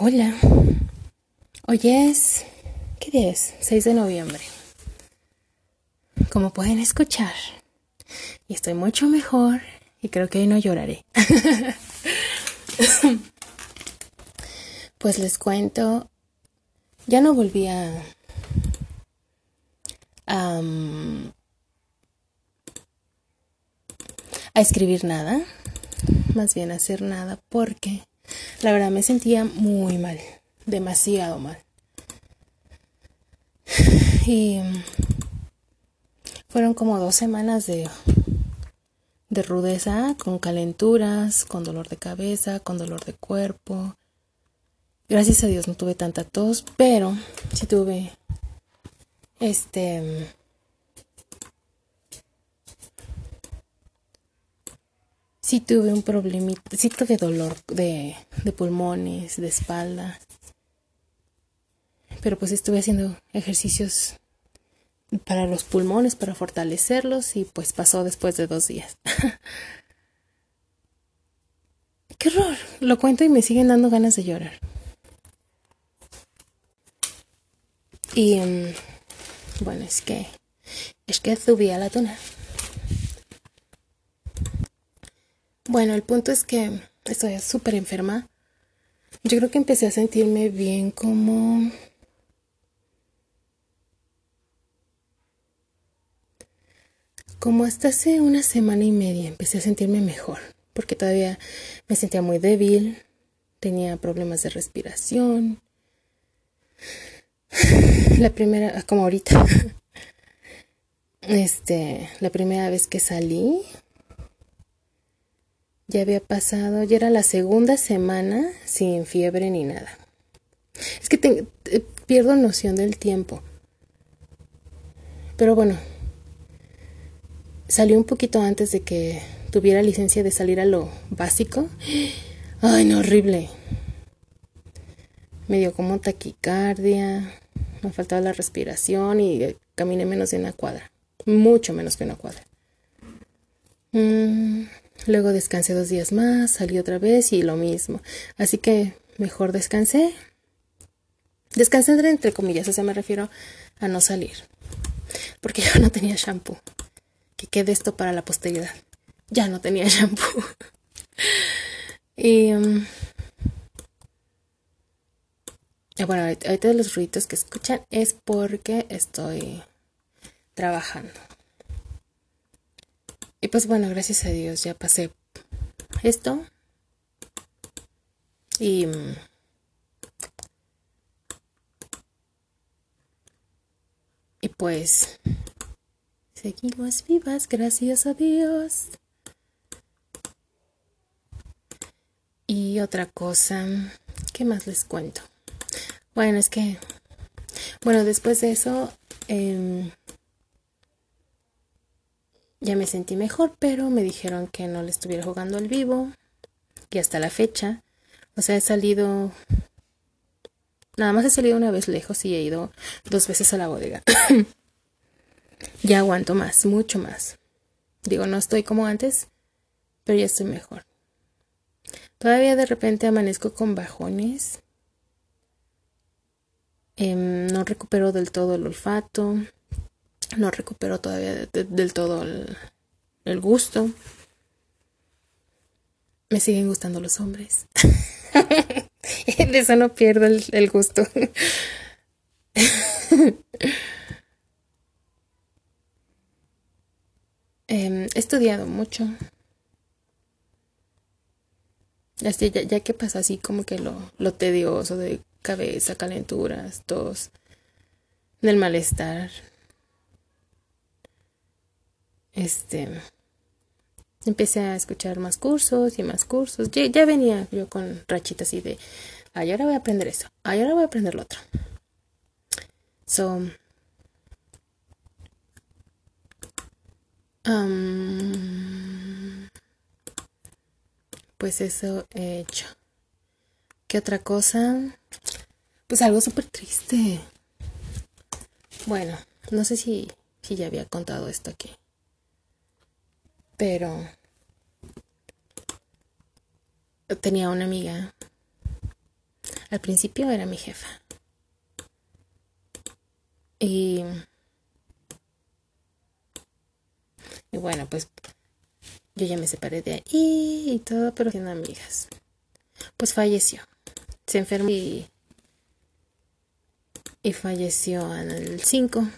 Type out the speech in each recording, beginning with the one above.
Hola. Hoy es... ¿Qué día es? 6 de noviembre. Como pueden escuchar, y estoy mucho mejor y creo que hoy no lloraré. pues les cuento, ya no volví a... a, a escribir nada, más bien a hacer nada, porque la verdad me sentía muy mal, demasiado mal. Y fueron como dos semanas de, de rudeza, con calenturas, con dolor de cabeza, con dolor de cuerpo. Gracias a Dios no tuve tanta tos, pero sí tuve este sí tuve un problemita, sí tuve dolor de, de pulmones, de espalda. Pero pues estuve haciendo ejercicios para los pulmones, para fortalecerlos y pues pasó después de dos días. Qué horror. Lo cuento y me siguen dando ganas de llorar. Y mm, bueno, es que es que subí a la tuna. Bueno, el punto es que estoy súper enferma. Yo creo que empecé a sentirme bien como... Como hasta hace una semana y media empecé a sentirme mejor, porque todavía me sentía muy débil, tenía problemas de respiración. La primera, como ahorita, este, la primera vez que salí, ya había pasado, ya era la segunda semana sin fiebre ni nada. Es que pierdo noción del tiempo. Pero bueno, salió un poquito antes de que tuviera licencia de salir a lo básico. Ay, no, horrible. Me dio como taquicardia, me faltaba la respiración y caminé menos de una cuadra. Mucho menos que una cuadra. Mm. Luego descansé dos días más, salí otra vez y lo mismo. Así que mejor descansé. Descansé entre comillas, o sea, me refiero a no salir. Porque ya no tenía shampoo. Que quede esto para la posteridad. Ya no tenía shampoo. y. Um, bueno, ahorita los ruidos que escuchan es porque estoy trabajando. Y pues bueno, gracias a Dios ya pasé esto. Y y pues seguimos vivas, gracias a Dios. Y otra cosa, ¿qué más les cuento? Bueno, es que, bueno, después de eso, eh, ya me sentí mejor, pero me dijeron que no le estuviera jugando al vivo. Y hasta la fecha. O sea, he salido. Nada más he salido una vez lejos y he ido dos veces a la bodega. ya aguanto más, mucho más. Digo, no estoy como antes, pero ya estoy mejor. Todavía de repente amanezco con bajones. Em, no recupero del todo el olfato no recupero todavía del todo el, gusto. Me siguen gustando los hombres. de eso no pierdo el, gusto. Em, he estudiado mucho. Ya, ya, que pasa así como que lo, lo tedioso de cabeza, calenturas, tos, del malestar, este, empecé a escuchar más cursos y más cursos. Ya, venía yo con rachitas así de, ay, ahora voy a aprender eso, ay, ahora voy a aprender lo otro. So, pues eso he hecho. ¿Qué otra cosa? Pues algo súper triste. Bueno, no sé si, si ya había contado esto aquí. Pero tenía una amiga. Al principio era mi jefa. Y, y bueno, pues yo ya me separé de ahí y todo, pero siendo amigas. Pues falleció. Se enfermó y, y falleció en el 5.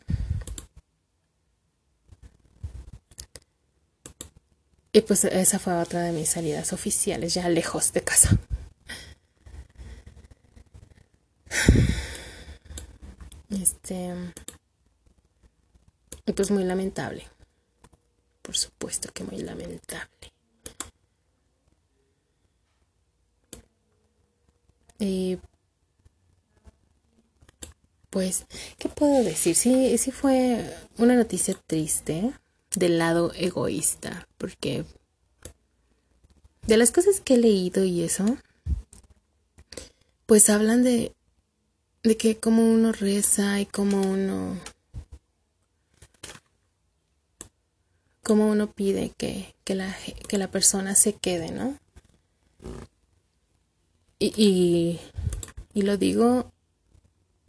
Y pues esa fue otra de mis salidas oficiales, ya lejos de casa. Este. Y pues muy lamentable. Por supuesto que muy lamentable. Y pues, ¿qué puedo decir? Sí, sí fue una noticia triste del lado egoísta, porque de las cosas que he leído y eso, pues hablan de, de que como uno reza y como uno como uno pide que, que, la, que la persona se quede, ¿no? Y, y, y lo digo,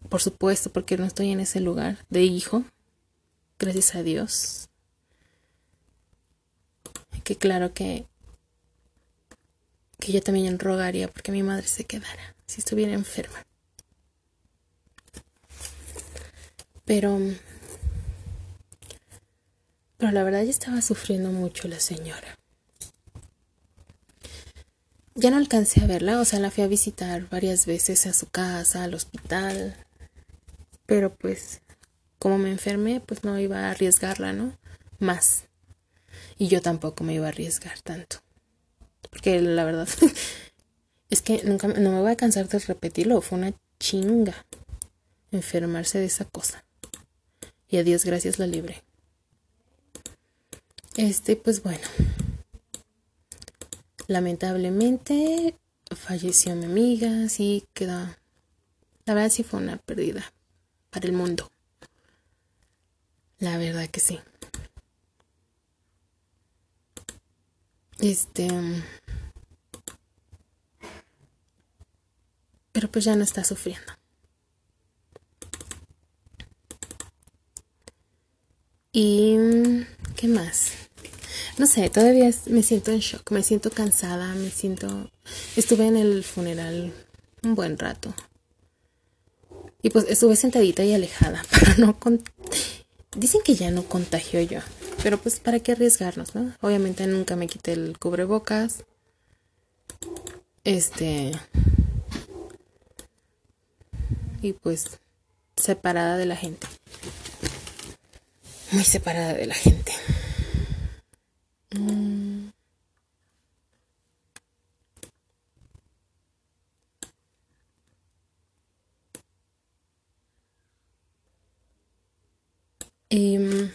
por supuesto, porque no estoy en ese lugar de hijo, gracias a Dios. Que claro que, que yo también rogaría porque mi madre se quedara si estuviera enferma. Pero pero la verdad ya estaba sufriendo mucho la señora. Ya no alcancé a verla, o sea, la fui a visitar varias veces a su casa, al hospital. Pero pues, como me enfermé, pues no iba a arriesgarla, ¿no? Más. Y yo tampoco me iba a arriesgar tanto. Porque la verdad es que nunca no me voy a cansar de repetirlo, fue una chinga enfermarse de esa cosa. Y a Dios gracias la libre. Este, pues bueno. Lamentablemente falleció mi amiga, sí queda. La verdad sí fue una pérdida para el mundo. La verdad que sí. Este. Pero pues ya no está sufriendo. ¿Y qué más? No sé, todavía me siento en shock, me siento cansada, me siento... Estuve en el funeral un buen rato. Y pues estuve sentadita y alejada para no... Dicen que ya no contagio yo, pero pues para qué arriesgarnos, ¿no? Obviamente nunca me quité el cubrebocas. Este... Y pues separada de la gente muy separada de la gente. Mm. Em,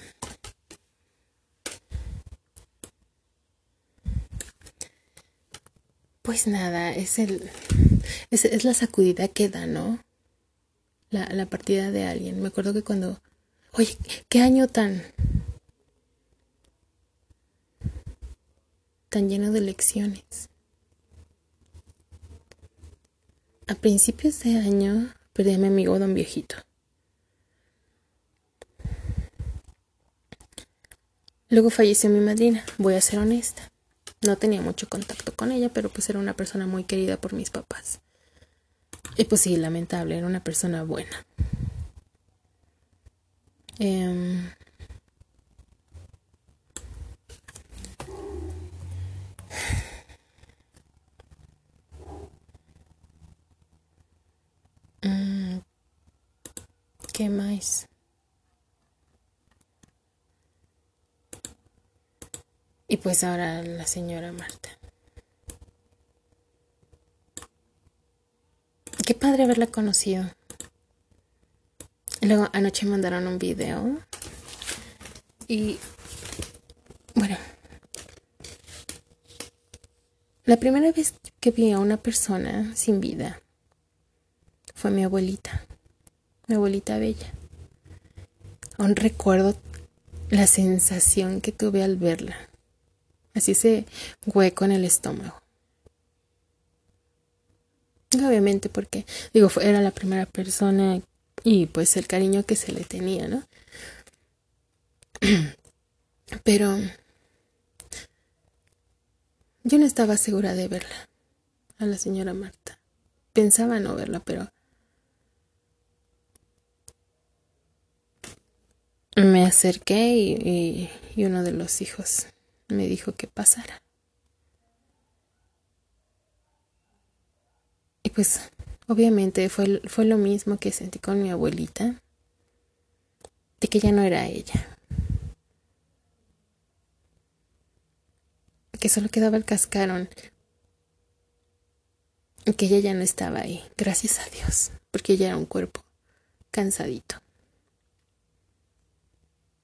pues nada, es el es, es, la sacudida que da, ¿no? La, la partida de alguien. Me acuerdo que cuando Oye, qué año tan tan lleno de lecciones. A principios de año perdí a mi amigo Don Viejito. Luego falleció mi madrina, voy a ser honesta. No tenía mucho contacto con ella, pero pues era una persona muy querida por mis papás. Y pues sí, lamentable, era una persona buena. Em, mm, ¿Qué más? Y pues ahora la señora Marta. Qué padre haberla conocido. Luego anoche mandaron un video. Y bueno. La primera vez que vi a una persona sin vida fue mi abuelita. Mi abuelita bella. Aún recuerdo la sensación que tuve al verla. Así ese hueco en el estómago. Obviamente porque, digo, era la primera persona y pues el cariño que se le tenía, ¿no? Pero yo no estaba segura de verla, a la señora Marta. Pensaba no verla, pero me acerqué y, y, uno de los hijos me dijo que pasara. Y pues obviamente fue, fue lo mismo que sentí con mi abuelita, de que ya no era ella. Que solo quedaba el cascarón. Y que ella ya no estaba ahí, gracias a Dios, porque ella era un cuerpo cansadito.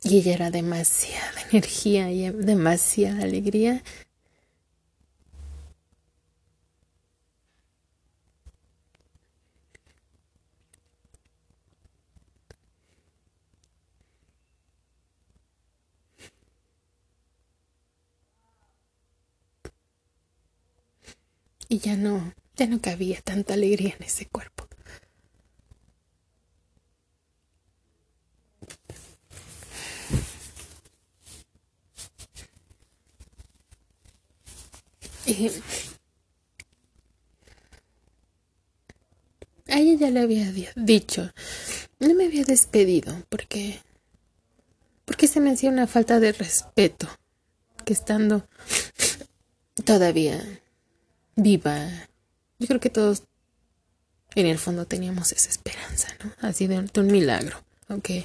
Y ella era demasiada energía y demasiada alegría y ya no, ya no cabía tanta alegría en ese cuerpo. Y a ella ya le había dicho, no me había despedido porque porque se me hacía una falta de respeto que estando todavía viva. Yo creo que todos en el fondo teníamos esa esperanza, ¿no? Así de, un milagro, aunque,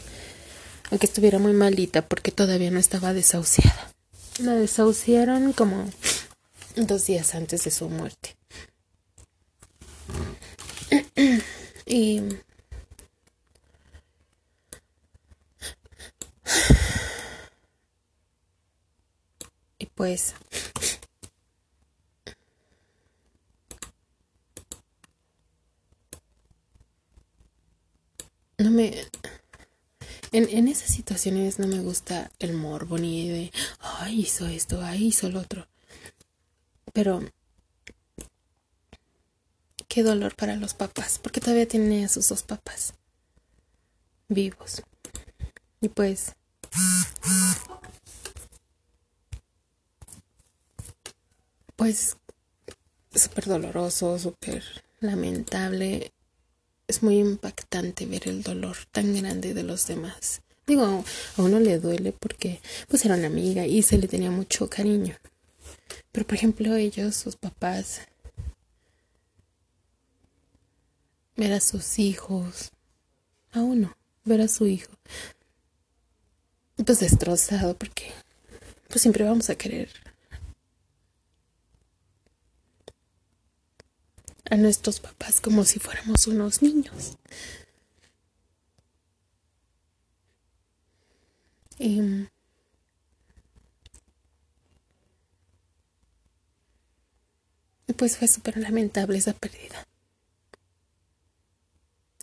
aunque estuviera muy malita porque todavía no estaba desahuciada. La desahuciaron como dos días antes de su muerte. y y pues no me... En, en esas situaciones no me gusta el morbo ni de, ay, hizo esto, ay, hizo lo otro. Pero qué dolor para los papás, porque todavía tiene a sus dos papás vivos. Y pues pues súper doloroso, súper lamentable es muy impactante ver el dolor tan grande de los demás. Digo, a uno le duele porque pues era una amiga y se le tenía mucho cariño. Pero por ejemplo ellos, sus papás, ver a sus hijos, a uno, ver a su hijo, pues destrozado porque pues siempre vamos a querer a nuestros papás como si fuéramos unos niños. Y, pues fue súper lamentable esa pérdida.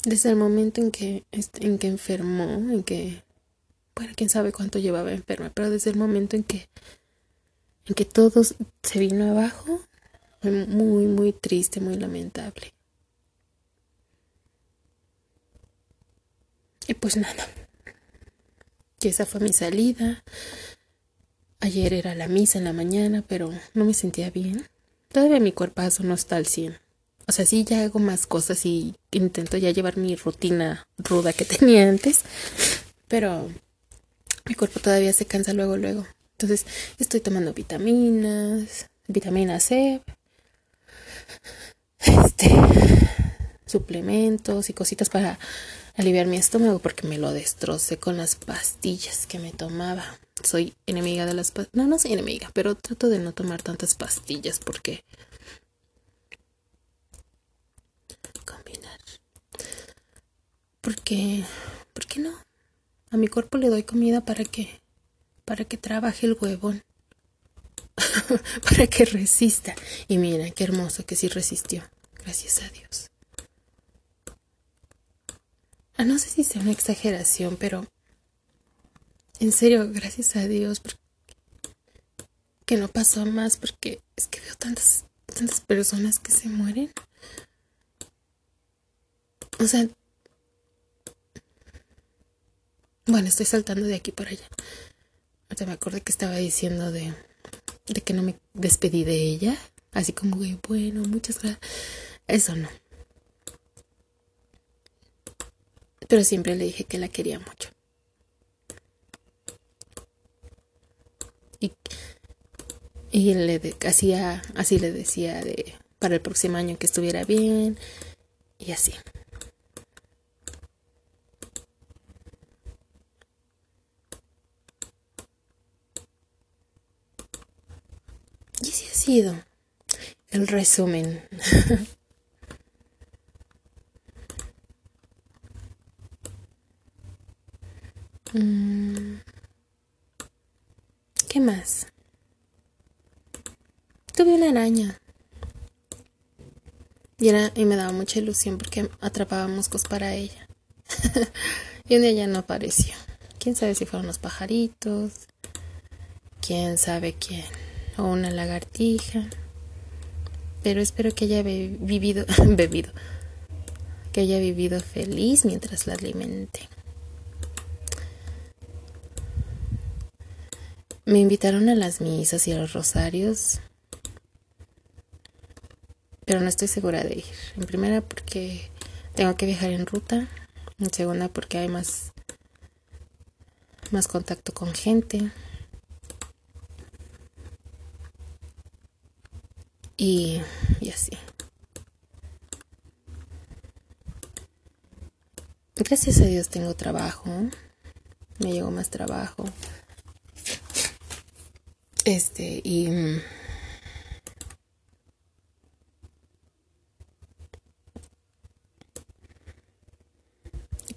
Desde el momento en que, en que enfermó, en que, bueno, quién sabe cuánto llevaba enferma, pero desde el momento en que, en que todo se vino abajo, muy, muy triste, muy lamentable. Y pues nada, que esa fue mi salida. Ayer era la misa en la mañana, pero no me sentía bien. Todavía mi cuerpazo no está al 100. O sea, sí ya hago más cosas y intento ya llevar mi rutina ruda que tenía antes, pero mi cuerpo todavía se cansa luego, luego. Entonces estoy tomando vitaminas, vitamina C, este, suplementos y cositas para aliviar mi estómago porque me lo destrocé con las pastillas que me tomaba. Soy enemiga de las pastillas. No, no soy enemiga, pero trato de no tomar tantas pastillas porque... Combinar. Porque... ¿Por qué no? A mi cuerpo le doy comida para que... Para que trabaje el huevón. para que resista. Y mira, qué hermoso que sí resistió. Gracias a Dios. Ah, no sé si sea una exageración, pero en serio, gracias a Dios que no pasó más porque es que veo tantas tantas personas que se mueren O sea, bueno, estoy saltando de aquí para allá. Ahorita me acordé que estaba diciendo de, de que no me despedí de ella. Así como que, bueno, muchas gracias. Eso no. Pero siempre le dije que la quería mucho. Y, y le hacía, así le decía de para el próximo año que estuviera bien y así. Y así ha sido el resumen. Mm. ¿Qué más? Y, era, y me daba mucha ilusión porque atrapaba moscos para ella. y un día ya no apareció. Quién sabe si fueron los pajaritos. Quién sabe quién. O una lagartija. Pero espero que haya vivido, bebido, que haya vivido feliz mientras la alimente. Me invitaron a las misas y a los rosarios, pero no estoy segura de ir. En primera porque tengo que viajar en ruta, en segunda porque hay más más contacto con gente. Y, y así. Gracias a Dios tengo trabajo. Me llegó más trabajo. Este, y...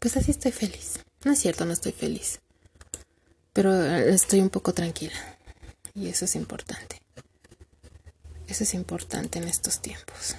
pues así estoy feliz. No es cierto, no estoy feliz. Pero eh, estoy un poco tranquila. Y eso es importante. Eso es importante en estos tiempos.